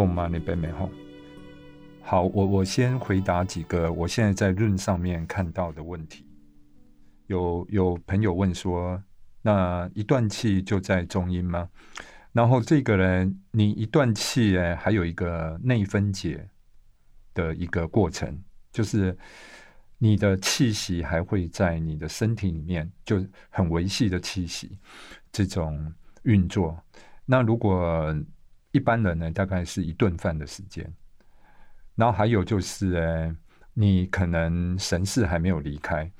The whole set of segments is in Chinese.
蹦嘛那边没吼。好，我我先回答几个我现在在论上面看到的问题。有有朋友问说，那一断气就在中音吗？然后这个人，你一断气，哎，还有一个内分解的一个过程，就是你的气息还会在你的身体里面，就很维系的气息这种运作。那如果一般人呢，大概是一顿饭的时间。然后还有就是，哎，你可能神识还没有离开，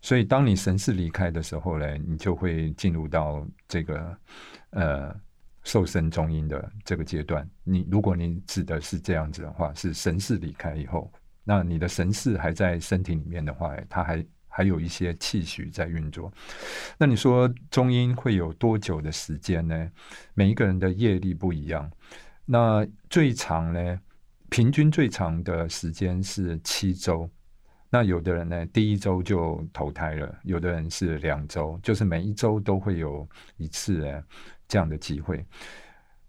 所以当你神识离开的时候呢，你就会进入到这个呃受身中阴的这个阶段。你如果你指的是这样子的话，是神识离开以后，那你的神识还在身体里面的话，它还还有一些气虚在运作。那你说中阴会有多久的时间呢？每一个人的业力不一样，那最长呢？平均最长的时间是七周，那有的人呢，第一周就投胎了；有的人是两周，就是每一周都会有一次这样的机会。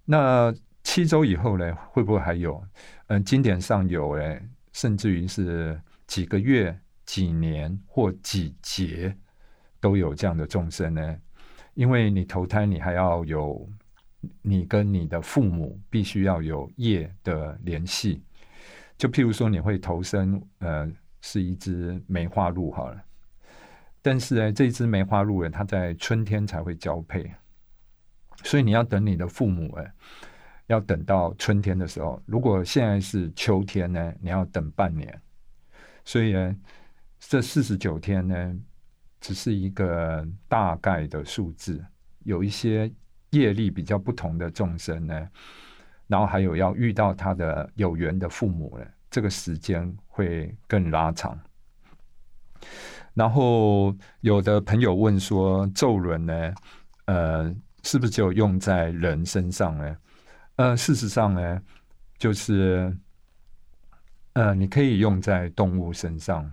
那七周以后呢，会不会还有？嗯，经典上有诶，甚至于是几个月、几年或几节都有这样的众生呢？因为你投胎，你还要有。你跟你的父母必须要有业的联系，就譬如说你会投生，呃，是一只梅花鹿好了，但是呢，这只梅花鹿呢，它在春天才会交配，所以你要等你的父母哎，要等到春天的时候，如果现在是秋天呢，你要等半年，所以呢，这四十九天呢，只是一个大概的数字，有一些。业力比较不同的众生呢，然后还有要遇到他的有缘的父母呢，这个时间会更拉长。然后有的朋友问说，咒轮呢，呃，是不是只有用在人身上呢？呃，事实上呢，就是，呃，你可以用在动物身上，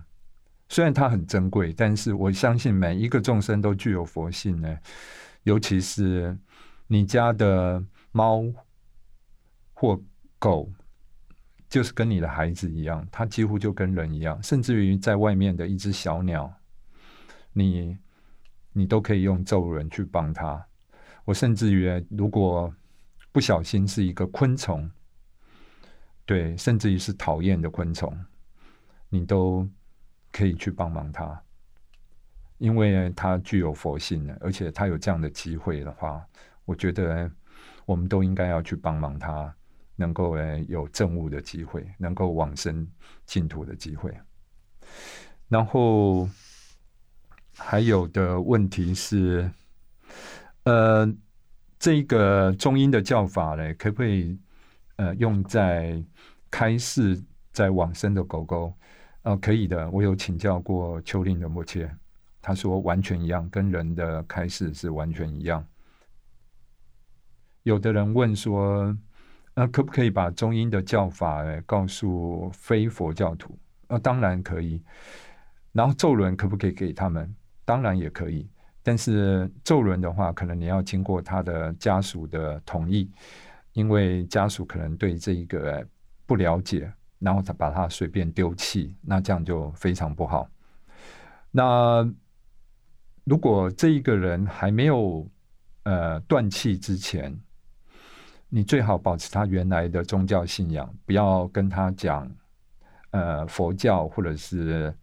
虽然它很珍贵，但是我相信每一个众生都具有佛性呢，尤其是。你家的猫或狗，就是跟你的孩子一样，它几乎就跟人一样，甚至于在外面的一只小鸟，你你都可以用咒人去帮它。我甚至于，如果不小心是一个昆虫，对，甚至于是讨厌的昆虫，你都可以去帮忙他，因为他具有佛性的，而且他有这样的机会的话。我觉得我们都应该要去帮忙他，能够呃有政务的机会，能够往生净土的机会。然后还有的问题是，呃，这个中英的叫法呢，可不可以呃用在开示在往生的狗狗？呃，可以的。我有请教过丘陵的摩切，他说完全一样，跟人的开示是完全一样。有的人问说：“那可不可以把中英的教法告诉非佛教徒？”呃，当然可以。然后咒轮可不可以给他们？当然也可以。但是咒轮的话，可能你要经过他的家属的同意，因为家属可能对这一个不了解，然后他把它随便丢弃，那这样就非常不好。那如果这一个人还没有呃断气之前，你最好保持他原来的宗教信仰，不要跟他讲，呃，佛教或者是，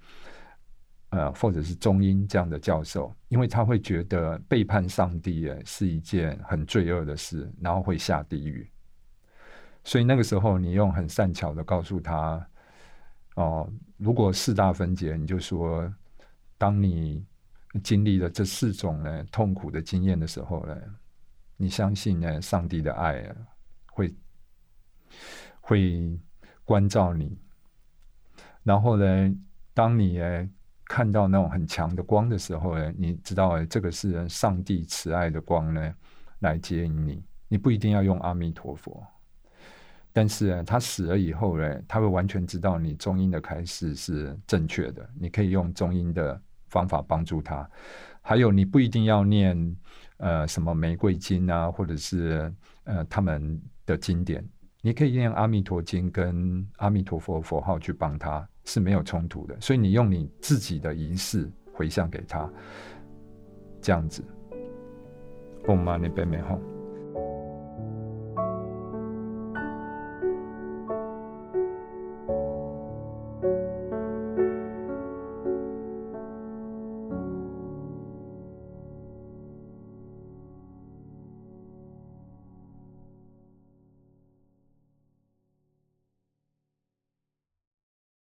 呃，或者是中英这样的教授，因为他会觉得背叛上帝是一件很罪恶的事，然后会下地狱。所以那个时候，你用很善巧的告诉他，哦，如果四大分解，你就说，当你经历了这四种呢痛苦的经验的时候呢。你相信呢？上帝的爱啊，会会关照你。然后呢，当你看到那种很强的光的时候呢，你知道哎，这个是上帝慈爱的光呢，来接引你。你不一定要用阿弥陀佛，但是他死了以后呢，他会完全知道你中音的开始是正确的。你可以用中音的方法帮助他。还有，你不一定要念。呃，什么玫瑰经啊，或者是呃他们的经典，你可以念阿弥陀经跟阿弥陀佛佛号去帮他，是没有冲突的。所以你用你自己的仪式回向给他，这样子。Om Mani Padme Hum。